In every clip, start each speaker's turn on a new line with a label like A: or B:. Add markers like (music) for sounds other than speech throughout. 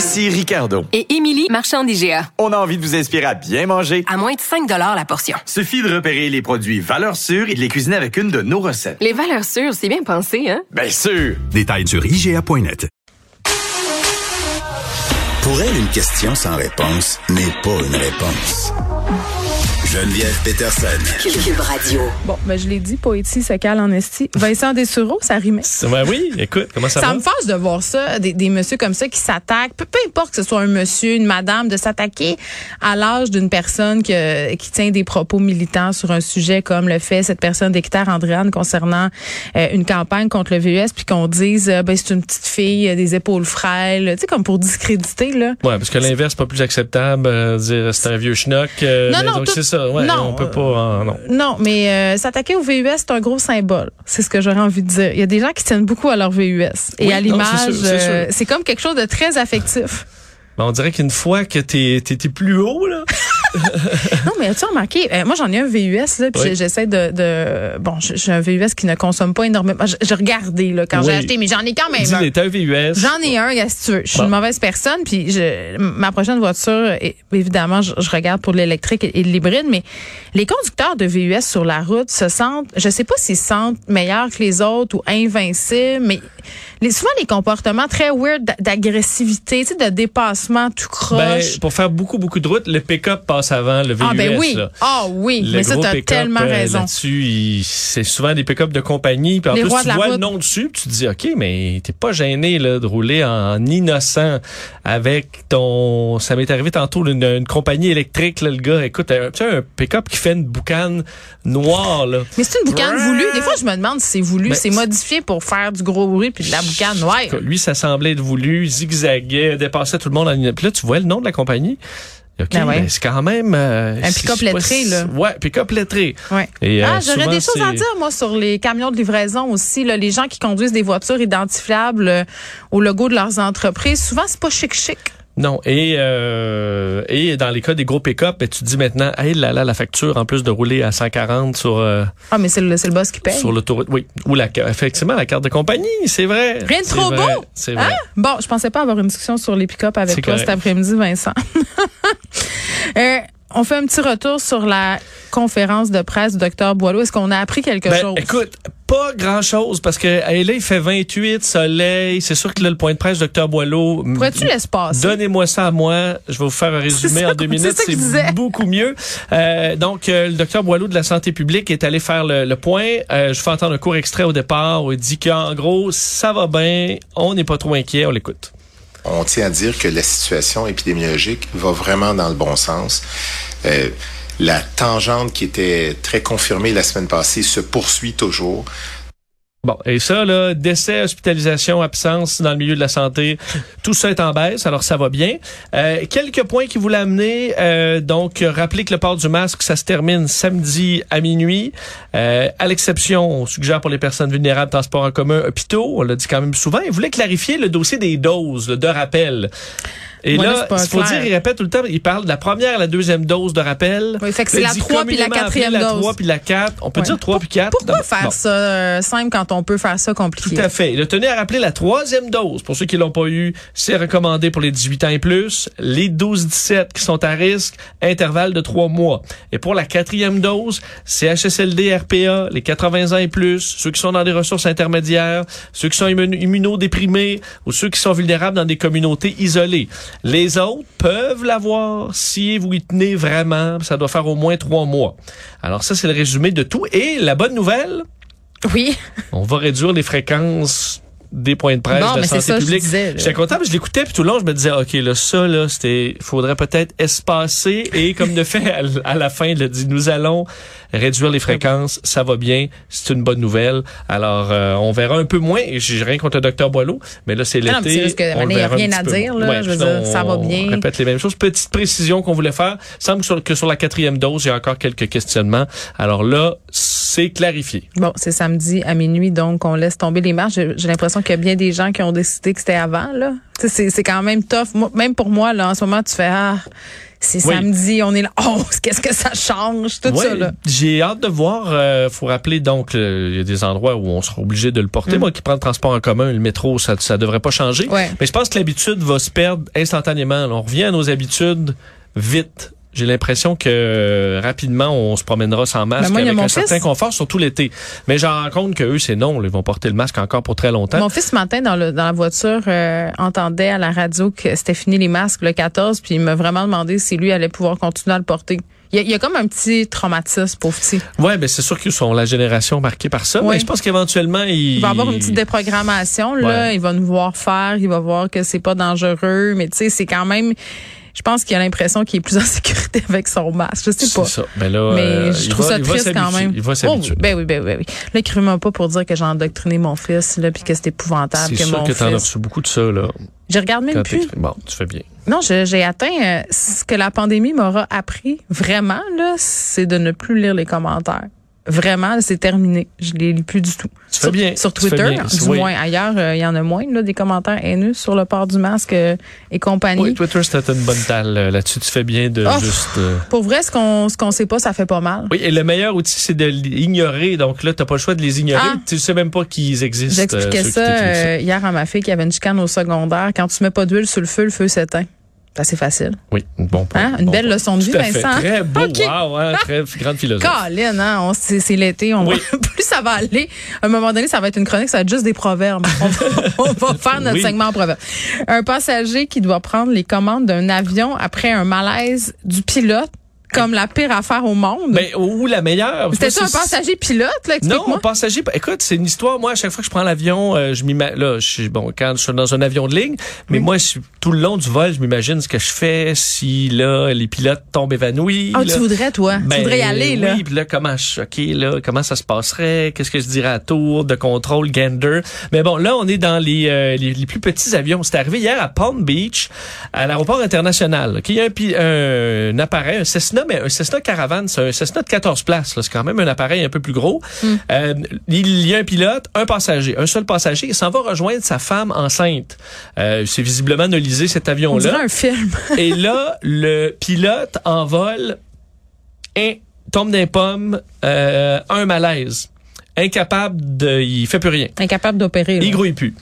A: Ici Ricardo.
B: Et Émilie, marchand d'IGA.
A: On a envie de vous inspirer à bien manger.
B: À moins de 5 la portion.
A: Suffit de repérer les produits valeurs sûres et de les cuisiner avec une de nos recettes.
B: Les valeurs sûres, c'est bien pensé, hein?
A: Bien sûr!
C: Détails sur IGA.net.
D: Pour elle, une question sans réponse n'est pas une réponse. Geneviève Peterson.
E: Cube Radio.
F: Bon, ben je l'ai dit, Poétie se cale en esti. Vincent Dessureau, ça rimait.
G: Ouais, oui, écoute, comment ça,
F: Ça
G: va?
F: me force de voir ça, des, des messieurs comme ça qui s'attaquent, peu, peu importe que ce soit un monsieur, une madame, de s'attaquer à l'âge d'une personne que, qui tient des propos militants sur un sujet comme le fait cette personne d'Hector Andréane concernant euh, une campagne contre le VUS, puis qu'on dise, euh, ben c'est une petite fille, euh, des épaules frêles, tu sais, comme pour discréditer, là.
G: Ouais, parce que l'inverse, c'est pas plus acceptable, euh, dire c'est un vieux schnock. euh,
F: Non,
G: mais
F: non,
G: donc
F: tout-
G: c'est ça. Ouais,
F: non,
G: on peut pas. euh, non.
F: Non, mais euh, s'attaquer au VUS, c'est un gros symbole. C'est ce que j'aurais envie de dire. Il y a des gens qui tiennent beaucoup à leur VUS. Et
G: Oui,
F: à l'image,
G: c'est
F: euh, c'est comme quelque chose de très affectif.
G: Mais on dirait qu'une fois que t'es t'es- t'es plus haut, là. (laughs)
F: non, mais as-tu remarqué, euh, moi j'en ai un VUS, là, puis
G: Oui.
F: j'essaie de, de... Bon, j'ai un VUS qui ne consomme pas énormément. J'ai regardé là, quand j'ai acheté, mais j'en ai quand même un.
G: Dis-les, t'as un VUS.
F: J'en ai un, si tu veux. Je suis
G: Bon.
F: une mauvaise personne, puis je, ma prochaine voiture, évidemment, je, je regarde pour l'électrique et, et l'hybride, mais les conducteurs de VUS sur la route se sentent, je sais pas s'ils se sentent meilleurs que les autres ou invincibles, mais les, souvent les comportements très weird d'a- d'agressivité, tu sais, de dépassement tout croche.
G: Ben, pour faire beaucoup, beaucoup de routes, le pick-up passe avant le VUS.
F: ah ben oui,
G: là.
F: ah oui,
G: Le
F: mais ça t'as tellement
G: euh,
F: raison.
G: Là-dessus, c'est souvent des pick-up de compagnie. Puis en
F: Les
G: plus, tu vois le
F: route.
G: nom dessus, puis tu te dis, OK, mais t'es pas gêné là, de rouler en innocent avec ton... Ça m'est arrivé tantôt, une, une compagnie électrique, là, le gars, écoute, un, tu sais, un pick-up qui fait une boucane noire. Là.
F: Mais c'est une boucane voulue. Des fois, je me demande si c'est voulu,
G: Ben,
F: c'est modifié pour faire du gros bruit puis de la
G: Lui, ça semblait être voulu, zigzaguait, dépassait tout le monde. En... Puis là, tu vois le nom de la compagnie? OK,
F: Ben ouais.
G: ben, c'est quand même... euh,
F: Un pick-up lettré, là.
G: Ouais, pick-up lettré.
F: Ouais.
G: Et, euh,
F: ah, j'aurais des choses à dire, moi, sur les camions de livraison aussi. Là, les gens qui conduisent des voitures identifiables euh, au logo de leurs entreprises, souvent, c'est pas chic-chic.
G: Non, et euh, et dans les cas des gros pick-up, ben, tu te dis maintenant, hey là là, la facture en plus de rouler à 140 sur euh,
F: Ah, mais c'est le, le boss qui paye.
G: sur l'autoroute, oui, ou la effectivement la carte de compagnie, c'est vrai.
F: Rien de trop
G: vrai,
F: beau.
G: C'est vrai.
F: Hein? Bon, je pensais pas avoir une discussion sur les pick-up avec toi
G: correct.
F: cet après-midi, Vincent. (laughs) Euh, on fait un petit retour sur la conférence de presse du docteur Boileau. Est-ce qu'on a appris quelque
G: Ben,
F: chose?
G: écoute, pas grand-chose parce que hey, là il fait 28 soleil, c'est sûr que là le point de presse docteur Boileau.
F: Pourrais-tu laisser passer?
G: Donnez-moi ça à moi. Je vais vous faire un résumé en deux minutes. C'est beaucoup mieux. Euh, donc, euh, le docteur Boileau de la santé publique est allé faire le, le point. Euh, je fais entendre un court extrait au départ où il dit qu'en gros, ça va bien, on n'est pas trop inquiet, on l'écoute.
H: On tient à dire que la situation épidémiologique va vraiment dans le bon sens. Euh, la tangente qui était très confirmée la semaine passée se poursuit toujours.
G: Bon, et ça, là, décès, hospitalisation, absence dans le milieu de la santé, tout ça est en baisse, alors ça va bien. Euh, quelques points qui voulaient amener, euh, donc, rappeler que le port du masque, ça se termine samedi à minuit. Euh, à l'exception, on suggère pour les personnes vulnérables, transport en commun, hôpitaux, on l'a dit quand même souvent. Il voulait clarifier le dossier des doses, de rappel. Et
F: là, c'est
G: il faut
F: clair.
G: dire, il répète tout le temps, il parle de la première et la deuxième dose de rappel.
F: Oui, fait que c'est la
G: il dit
F: 3 puis la quatrième
G: La
F: dose.
G: 3 puis la 4. On peut
F: Ouais.
G: dire 3 puis 4.
F: Pourquoi faire ça euh, simple quand on peut faire ça compliqué?
G: Tout à fait. Il a tenu à rappeler la troisième dose. Pour ceux qui l'ont pas eu, c'est recommandé pour les 18 ans et plus. Les 12-17 qui sont à risque, intervalle de trois mois. Et pour la quatrième dose, CHSLD, RPA, les 80 ans et plus, ceux qui sont dans des ressources intermédiaires, ceux qui sont immuno- immunodéprimés ou ceux qui sont vulnérables dans des communautés isolées. Les autres peuvent l'avoir si vous y tenez vraiment. Ça doit faire au moins trois mois. Alors ça, c'est le résumé de tout. Et la bonne nouvelle,
F: Oui.
G: on va réduire les fréquences des points de presse
F: Bon,
G: de
F: mais
G: santé
F: ça
G: publique. J'étais content, que je l'écoutais, puis tout le long, je me disais, OK, là, ça, là, c'était, faudrait peut-être espacer, et comme de fait, à à la fin, il a dit, nous allons réduire les fréquences, ça va bien, c'est une bonne nouvelle. Alors, euh, on verra un peu moins, j'ai rien contre le docteur Boileau, mais là, c'est
F: Ah non, mais c'est
G: l'été. on
F: il y a rien à dire, là.
G: Ouais,
F: Je veux dire, ça va
G: on
F: bien.
G: répète les mêmes choses. Petite précision qu'on voulait faire. semble que sur, que sur la quatrième dose, il y a encore quelques questionnements. Alors là, c'est clarifié.
F: Bon, c'est samedi à minuit, donc on laisse tomber les marches. J'ai l'impression qu'il y a bien des gens qui ont décidé que c'était avant, là. C'est- c'est quand même tough. Moi, même pour moi, là, en ce moment, tu fais, ah, c'est
G: Oui.
F: samedi, on est là. (laughs) Oh, qu'est-ce que ça change, tout ça, là.
G: J'ai hâte de voir. Euh, faut rappeler donc, il y a des endroits où on sera obligé de le porter.
F: Mm.
G: Moi qui prends le transport en commun, le métro, ça, ça devrait pas changer.
F: Ouais.
G: Mais je pense que l'habitude va se perdre instantanément. là. On revient à nos habitudes vite. J'ai l'impression que euh, rapidement on se promènera sans masque
F: Ben, moi, il a
G: avec un certain confort, surtout l'été. Mais j'en rends compte que eux c'est non, ils vont porter le masque encore pour très longtemps.
F: Mon fils, ce matin, dans, le, dans la voiture, euh, entendait à la radio que c'était fini les masques le 14, puis il m'a vraiment demandé si lui allait pouvoir continuer à le porter. Il y a, il y a comme un petit traumatisme, pauvre petit.
G: Ouais, ben c'est sûr qu'ils sont la génération marquée par ça.
F: Ouais.
G: Mais je pense qu'éventuellement ils
F: Il va avoir une petite déprogrammation, là.
G: Ouais.
F: Il va nous voir faire, il va voir que c'est pas dangereux, mais tu sais, c'est quand même. Je pense qu'il a l'impression qu'il est plus en sécurité (laughs) avec son masque. Je sais
G: C'est
F: pas.
G: ça. Ben là,
F: Mais
G: euh,
F: je trouve
G: va-
F: ça triste quand même.
G: Il va
F: Oh,
G: s'habituer.
F: ben oui, ben oui, ben oui. Là, écris-moi pas pour dire que j'ai endoctriné mon fils, là, puis que c'est épouvantable
G: C'est
F: que
G: sûr
F: mon
G: que t'en as reçu beaucoup de ça, là.
F: Je regarde même plus.
G: Bon, tu fais bien.
F: Non, j'ai atteint euh, ce que la pandémie m'aura appris vraiment là, c'est de ne plus lire les commentaires. Vraiment, c'est terminé. Je les lis plus du tout.
G: Tu
F: sur,
G: fais bien.
F: Sur Twitter,
G: bien.
F: du
G: Oui.
F: moins. Ailleurs, euh, il y en a moins, là, des commentaires haineux sur le port du masque euh, et compagnie.
G: Oui, Twitter, c'était une bonne talle. euh, Là-dessus, tu fais bien de
F: Oh.
G: juste... euh,
F: Pour vrai, ce qu'on ce qu'on sait pas, ça fait pas mal.
G: Oui, et le meilleur outil, c'est de l'ignorer. Donc là, t'as pas le choix de les ignorer.
F: Ah.
G: Tu sais même pas qu'ils existent.
F: J'expliquais ça hier à ma fille qui avait une chicane au secondaire. Quand tu mets pas d'huile sur le feu, le feu s'éteint. C'est assez facile.
G: Oui, bon point.
F: Hein? Une
G: Bon
F: belle
G: point.
F: leçon de vie. Vincent.
G: Très beau.
F: OK.
G: Wow, hein, très grande philosophe.
F: Colin, hein, c'est c'est l'été, on
G: Oui.
F: va- (laughs) plus ça va aller. À un moment donné, ça va être une chronique, ça va être juste des proverbes. On va, (laughs) on va faire notre
G: Oui.
F: segment en proverbes. Un passager qui doit prendre les commandes d'un avion après un malaise du pilote, comme la pire affaire au monde.
G: Ben, ou la meilleure.
F: C'était
G: Moi,
F: un passager pilote, là,
G: Non,
F: explique-moi.
G: passager. Écoute, c'est une histoire. Moi, à chaque fois que je prends l'avion, euh, je m'imagine. Là, je suis bon quand je suis dans un avion de ligne, mais moi, je tout le long du vol, je m'imagine ce que je fais si là les pilotes tombent évanouis.
F: Ah,
G: là.
F: tu voudrais, toi?
G: Ben,
F: tu voudrais y aller, là.
G: Oui, puis là, comment je, OK, là, comment ça se passerait? Qu'est-ce que je dirais à tour de contrôle, gander? Mais bon, là, on est dans les, euh, les, les plus petits avions. C'est arrivé hier à Palm Beach, à l'aéroport international. OK, il y a un, un, un appareil, un Cessna, mais un Cessna Caravan, c'est un Cessna de 14 places. C'est quand même un appareil un peu plus gros. Euh, il y a un pilote, un passager, un seul passager. Il s'en va rejoindre sa femme enceinte. Euh, c'est visiblement analysé cet
F: On
G: avion-là.
F: un film. (laughs)
G: Et là, le pilote en vol tombe d'un pomme, euh, un malaise. Incapable de... Il fait plus rien.
F: Incapable d'opérer.
G: Il grouille plus.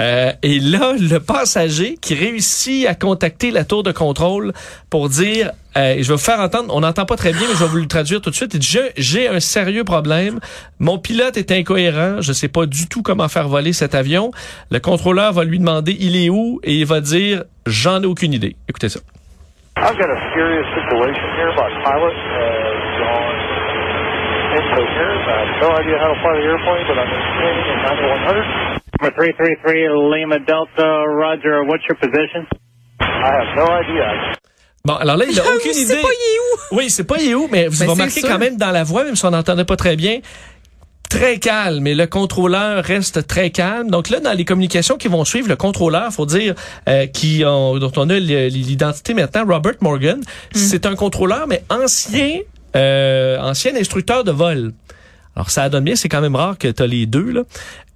G: Euh, et là, le passager qui réussit à contacter la tour de contrôle pour dire, euh, je vais vous faire entendre, on n'entend pas très bien, mais je vais vous le traduire tout de suite. Il dit, J'ai- un sérieux problème. Mon pilote est incohérent. Je sais pas du tout comment faire voler cet avion. Le contrôleur va lui demander, il est où? Et il va dire, j'en ai aucune idée. Écoutez ça.
I: I've got a serious situation here. My pilot has gone incoherent. I have no idea how to fly the airplane, but I'm maintaining at 9100.
J: Number 333 Lima Delta, Roger. What's your position?
I: I have no idea.
G: Bon, alors là, il a (laughs) aucune
F: C'est
G: idée.
F: pas il est où?
G: Oui, c'est pas il est où, mais vous
F: Ben, c'est
G: remarquez quand même dans la voix, même si on n'entendait pas très bien, très calme. Et le contrôleur reste très calme. Donc là, dans les communications qui vont suivre, le contrôleur, faut dire, euh, qui ont- dont on a l'identité maintenant, Robert Morgan, c'est un contrôleur, mais ancien, euh, ancien instructeur de vol. Alors ça donne bien, c'est quand même rare que tu as les deux là.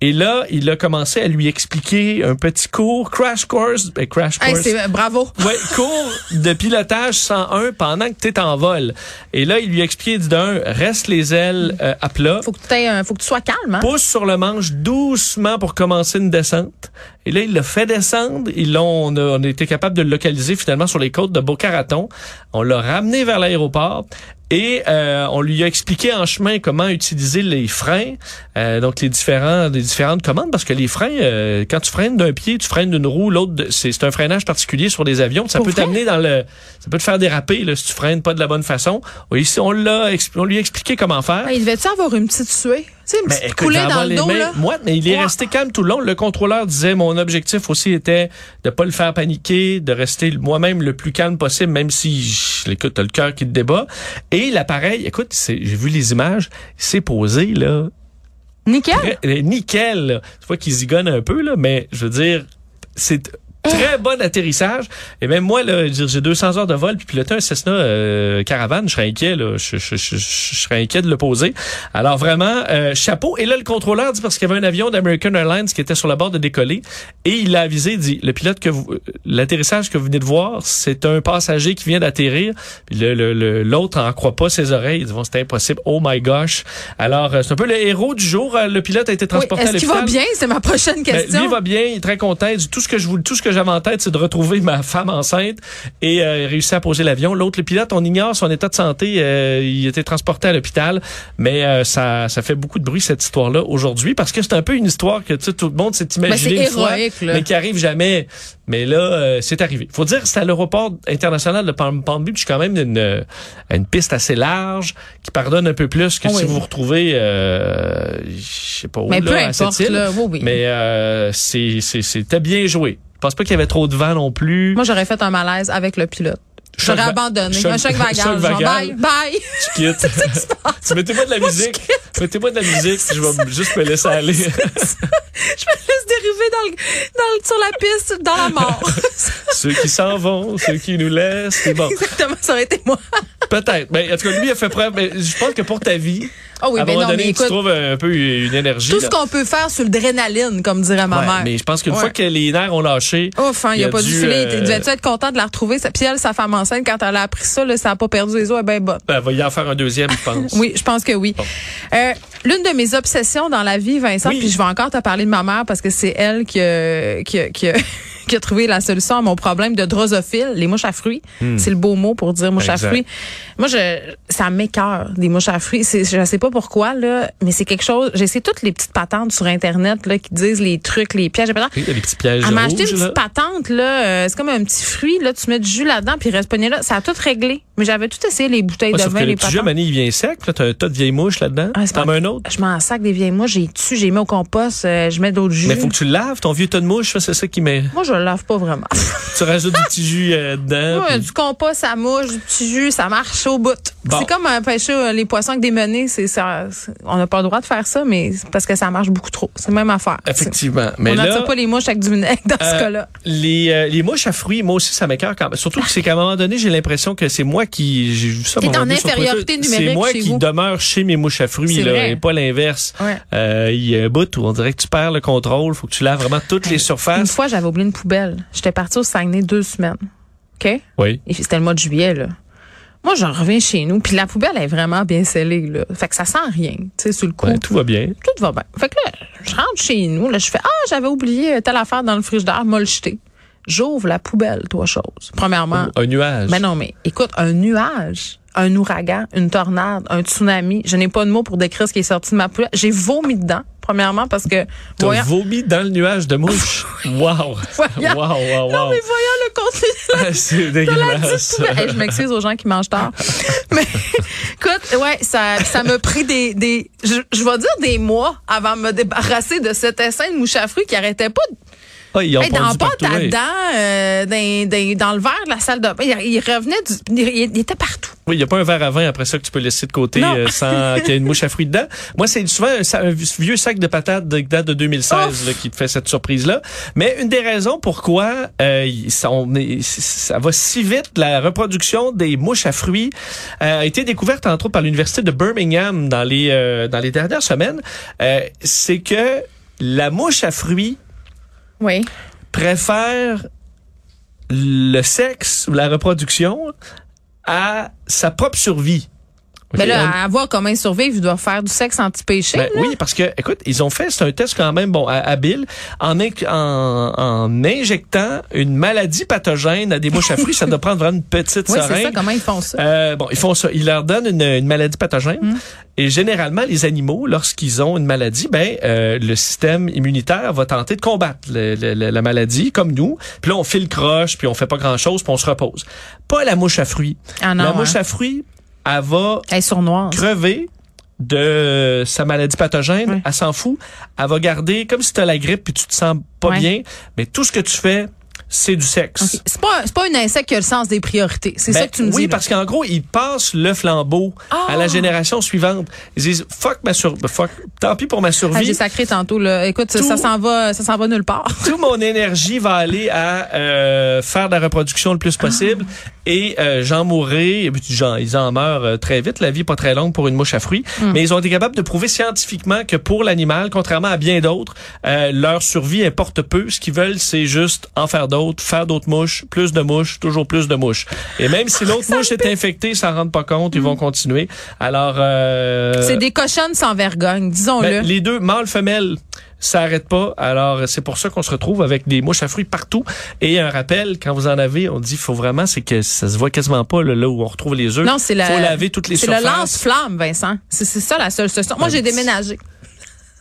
G: Et là, il a commencé à lui expliquer un petit cours, crash course, ben, crash course.
F: c'est bravo. (laughs)
G: Ouais, cours de pilotage 101 pendant que tu es en vol. Et là, il lui dit d'un, reste les ailes euh, à plat.
F: Faut que, un- faut que tu sois calme, hein?
G: Pousse sur le manche doucement pour commencer une descente. Et là, il l'a fait descendre. Ils l'ont, on a, on a été capable de le localiser finalement sur les côtes de Boca Raton. On l'a ramené vers l'aéroport. Et euh, on lui a expliqué en chemin comment utiliser les freins, euh, donc les différents, les différentes commandes, parce que les freins, euh, quand tu freines d'un pied, tu freines d'une roue, l'autre, c'est un freinage particulier sur des avions. Ça
F: Pour
G: peut t'amener dans le, ça peut te faire déraper là, si tu freines pas de la bonne façon. Oui, Ici, on l'a, on lui a expliqué comment faire.
F: Ah, il devait-tu avoir une petite suée? Tu sais,
G: Mais écoute,
F: dans le dos,
G: mains
F: là.
G: moites, mais il est resté calme tout le long. Le contrôleur disait, mon objectif aussi était de pas le faire paniquer, de rester moi-même le plus calme possible, même si, je- écoute, t'as le cœur qui te débat. Et l'appareil, écoute, j'ai vu les images, il s'est posé, là,
F: Nickel.
G: euh, nickel. là. Tu vois qu'il zigonne un peu, là, mais je veux dire, c'est très bon atterrissage. Et même moi, là, j'ai 200 heures de vol, puis piloter un Cessna euh, Caravane, je serais inquiet, là. Je, je, je, serais inquiet de le poser. Alors vraiment, euh, chapeau. Et là, le contrôleur dit, parce qu'il y avait un avion d'American Airlines qui était sur le bord de décoller, et il l'a avisé, il dit, le pilote que vous, euh, l'atterrissage que vous venez de voir, c'est un passager qui vient d'atterrir. Le- le- le- l'autre en croit pas ses oreilles. Il dit, bon, c'est impossible. Oh my gosh. Alors, euh, c'est un peu le héros du jour. Euh, Le pilote a été
F: Oui,
G: transporté à
F: Est-ce qu'il
G: l'hôpital.
F: va bien? C'est ma prochaine
G: Ben,
F: question.
G: lui va bien, il est très content. Il dit, tout ce que je voulais, tout ce que j'avais en tête, c'est de retrouver ma femme enceinte et euh, il réussit à poser l'avion. L'autre, le pilote, on ignore son état de santé. Euh, il était transporté à l'hôpital, mais euh, ça, ça fait beaucoup de bruit cette histoire-là aujourd'hui parce que c'est un peu une histoire que tout le monde s'est imaginé
F: Ben,
G: une fois,
F: héroïque, là.
G: mais qui arrive jamais. Mais là, euh, c'est arrivé. Faut dire, c'est à l'aéroport international de Palm, Palm Beach, quand même une, euh, une piste assez large qui pardonne un peu plus que
F: Ah
G: si vous vous retrouvez, euh, je sais pas où,
F: Mais
G: là,
F: peu
G: à cette
F: importe,
G: île.
F: là. Oui, oui.
G: Mais euh, c'est c'est- c'était bien joué. Je pense pas qu'il y avait trop de vent non plus.
F: Moi, j'aurais fait un malaise avec le pilote. J'aurais abandonné.
G: choc-
F: un choc vagal. bye, bye.
G: tu (laughs) quittes. tu mettez-moi de la musique. Mettez-moi de la musique, je vais juste me laisser aller. (laughs)
F: Je me laisse dériver dans le, dans le- sur la piste, dans la mort. (laughs)
G: ceux qui s'en vont, ceux qui nous laissent, c'est bon.
F: Exactement, ça aurait été moi.
G: Peut-être. Mais en tout cas, lui, il a fait preuve. Mais je pense que pour ta vie,
F: Ah oui,
G: à un
F: mais
G: moment
F: non,
G: donné,
F: mais
G: tu trouves un peu une énergie.
F: tout ce qu'on peut faire sur le drénaline, comme dirait ma
G: Ouais,
F: mère.
G: mais je pense qu'une
F: Ouais.
G: fois que les nerfs ont lâché,
F: Ouf, hein, il
G: il
F: a,
G: a
F: pas dû
G: dû,
F: filer.
G: euh,
F: Il devait être content de la retrouver. Puis elle, sa femme enceinte, quand elle a appris ça, là, ça n'a pas perdu les os, elle bien bonne.
G: ben, va y en faire un deuxième, je pense. (laughs)
F: Oui, je pense que oui. Euh, L'une de mes obsessions dans la vie, Vincent,
G: Oui.
F: puis je vais encore te parler de ma mère parce que c'est elle qui a, qui, qui, a, qui a trouvé la solution à mon problème de drosophile, les mouches à fruits. C'est le beau mot pour dire mouches à
G: Hmm.
F: Fruits. Moi, je, ça m'écœure, des mouches à fruits. Je sais pas pourquoi, là, mais c'est quelque chose. J'ai essayé toutes les petites patentes sur Internet là, qui disent les trucs, les pièges.
G: a des petits pièges
F: Elle m'a acheté une
G: là.
F: petite patente, là. euh, c'est comme un petit fruit, là. Tu mets du jus là-dedans, puis il reste pogné là. Ça a tout réglé. Mais j'avais tout essayé, les bouteilles
G: Ouais,
F: de
G: sauf
F: vin,
G: que
F: les
G: le jus,
F: patentes.
G: Mané, il vient sec. Là, t'as un tas de vieilles mouches là-dedans.
F: Ah, c'est
G: T'en mets un autre?
F: Je m'en sac des vieilles mouches. J'ai tué, j'ai mis au compost, euh, je mets d'autres jus.
G: Mais faut que tu le laves, ton vieux tas de mouches, c'est ça qui met.
F: Moi, je le lave pas vraiment. (laughs)
G: tu rajoutes du petit jus euh, dedans. Puis-
F: du compost, ça mouche, du petit jus, ça marche au bout.
G: Bon.
F: C'est comme un pêcher euh, les poissons avec des menées. C'est, ça, c'est- on n'a pas le droit de faire ça, mais parce que ça marche beaucoup trop. C'est la même affaire.
G: Effectivement. Mais
F: on n'attire pas les mouches avec du vinaigre dans ce
G: Euh,
F: cas-là.
G: les, euh, les mouches à fruits, moi aussi, ça m'écœure quand même. Surtout que c'est qu'à un moment donné, j'ai l'impression que c'est moi qui, j'ai vu ça.
F: T'es en infériorité numérique
G: C'est moi
F: chez
G: qui
F: vous.
G: demeure chez mes mouches à fruits, là, et pas l'inverse.
F: Ouais.
G: Il y a un bout où on dirait que tu perds le contrôle. Faut que tu laves vraiment toutes les
F: Une
G: surfaces.
F: fois, j'avais oublié une poubelle. J'étais partie au Saguenay deux semaines. OK?
G: Oui.
F: Et c'était le mois de juillet, là. Moi, je reviens chez nous, puis la poubelle est vraiment bien scellée, là. Fait que ça sent rien, tu sais, sur le coup.
G: Ouais, tout va bien.
F: Tout va bien. Fait que là, je rentre chez nous, là, je fais, ah, j'avais oublié telle affaire dans le frigidaire, m'a le jeté. J'ouvre la poubelle, trois choses. Premièrement,
G: Un nuage.
F: ben non, mais écoute, un nuage, un ouragan, une tornade, un tsunami, je n'ai pas de mots pour décrire ce qui est sorti de ma poubelle. J'ai vomi dedans, premièrement, parce que,
G: T'as
F: voyant,
G: vomi dans le nuage de mouches. (laughs) wow.
F: Voyons.
G: Wow, wow,
F: non,
G: wow.
F: mais voyant le contenu (laughs)
G: Ah, c'est
F: de la
G: dégueulasse.
F: Hey, je m'excuse aux gens qui mangent tard. (laughs) Mais écoute, ouais, ça ça m'a pris des des je, je vais dire des mois avant de me débarrasser de cet essaim de mouche à fruits qui arrêtait pas de
G: Ah, ils ont
F: Hey, dans
G: ouais.
F: dents, euh, dans, dans- dans le verre de la salle de bain, il, il revenait du, il, il était partout.
G: Oui, il n'y a pas un verre à vin après ça que tu peux laisser de côté euh, sans (laughs) qu'il y ait une mouche à fruits dedans. Moi, c'est souvent un, vieux sac de patates de date de 2016 là, qui te fait cette surprise-là. Mais une des raisons pourquoi euh, ça, on est- ça va si vite, la reproduction des mouches à fruits euh, a été découverte entre autres par l'université de Birmingham dans les euh, dans les dernières semaines. Euh, c'est que la mouche à fruits
F: Oui.
G: préfère le sexe ou la reproduction à sa propre survie.
F: Mais
G: Ok,
F: là,
G: on-
F: à voir comment ils survivent, ils doivent faire du sexe anti-péché.
G: Ben oui, parce que, écoute, ils ont fait, c'est un test quand même, bon, ha- habile, en, inc- en, en injectant une maladie pathogène à des mouches à fruits. ça doit prendre vraiment une petite
F: oui, c'est ça, comment ils font ça?
G: Euh, bon, ils font ça. Ils leur donnent une, une maladie pathogène.
F: Hmm.
G: Et généralement, les animaux, lorsqu'ils ont une maladie, ben euh, le système immunitaire va tenter de combattre le- le- le- la maladie, comme nous. Puis là, on file croche, puis on fait pas grand-chose, puis on se repose. Pas la mouche à fruits.
F: Ah non,
G: la
F: hein.
G: mouche à fruits, elle va
F: Elle est sournoise.
G: crever de sa maladie pathogène, elle s'en fout. Elle va garder comme si tu as la grippe puis tu te sens pas bien, mais tout ce que tu fais, c'est du sexe.
F: Ok. C'est pas, c'est pas un insecte qui a le sens des priorités. C'est
G: Ben,
F: ça que tu me
G: oui,
F: dis. là.
G: parce qu'en gros, ils passent le flambeau
F: Ah!
G: à la génération suivante. Ils disent fuck ma sur fuck, tant pis pour ma
F: Ah,
G: survie.
F: J'ai sacré tantôt là. Écoute, ça-
G: Tout-
F: ça s'en va, ça s'en va nulle part. (laughs)
G: Toute mon énergie va aller à euh, faire de la reproduction le plus possible et euh, j'en mourrai. Et puis, j'en- ils en meurent euh, très vite. La vie est pas très longue pour une mouche à fruits.
F: Hmm.
G: Mais ils ont été capables de prouver scientifiquement que pour l'animal, contrairement à bien d'autres, euh, leur survie importe peu. Ce qu'ils veulent, c'est juste en faire d'autres, faire d'autres mouches, plus de mouches, toujours plus de mouches. Et même si l'autre mouche est infectée, s'en rendent pas compte, ils vont continuer. Alors, euh.
F: C'est des cochonnes sans vergogne, disons-le.
G: ben, les deux, mâle, femelle, ça arrête pas. Alors, c'est pour ça qu'on se retrouve avec des mouches à fruits partout. Et un rappel, quand vous en avez, on dit, faut vraiment, c'est que ça se voit quasiment pas, là, là où on retrouve les œufs.
F: non, c'est la.
G: Faut laver toutes les
F: C'est
G: surfaces.
F: le lance-flamme, Vincent. C'est c'est ça la seule solution. Moi, j'ai déménagé.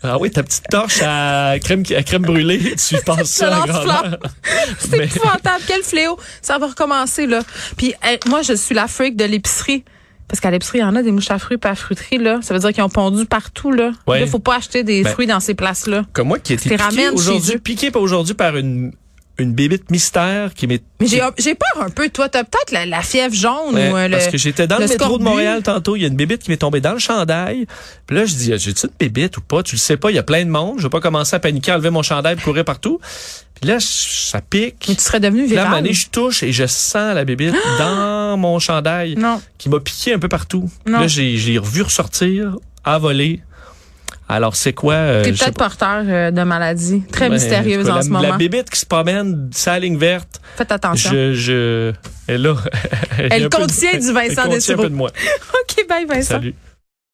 G: Ah oui, ta petite torche à crème, à crème brûlée, (laughs) tu passes ça grandeur. (laughs)
F: C'est
G: Mais-
F: épouvantable. Quel fléau. Ça va recommencer, là. Puis, hey, moi, je suis la freak de l'épicerie. Parce qu'à l'épicerie, il y en a des mouches à fruits pas à fruiterie, là. Ça veut dire qu'ils ont pondu partout, là.
G: Ouais.
F: Là, faut pas acheter des
G: Ben,
F: fruits dans ces places-là.
G: Comme moi qui ai été piqué aujourd'hui, piqué aujourd'hui par une, une bébite mystère qui m'est
F: Mais j'ai j'ai peur un peu, toi. T'as peut-être la, la fièvre jaune
G: Ouais,
F: ou euh, le.
G: parce que j'étais dans le,
F: le
G: métro de. Montréal tantôt, il y a une bébite qui m'est tombée dans le chandail. Puis là, je dis, j'ai-tu une bébite ou pas? Tu le sais pas, il y a plein de monde. Je vais pas commencer à paniquer, à enlever mon chandail et courir partout. Puis là, ça pique.
F: Mais tu serais devenu
G: Puis là, je touche et je sens la bébite (gasps) dans mon chandail
F: Non.
G: qui m'a piqué un peu partout.
F: Non.
G: Là, j'ai j'ai revu ressortir, à voler. Alors, c'est quoi? euh,
F: T'es peut-être porteur euh, de maladies très
G: Ben,
F: mystérieuses
G: la,
F: en ce
G: La
F: moment.
G: bébite qui se promène, sa ligne verte,
F: Faites attention.
G: je, je, elle là. (laughs)
F: Elle
G: de-
F: contient du Vincent
G: Elle contient un peu de moi. (laughs)
F: OK, bye, Vincent.
G: Salut.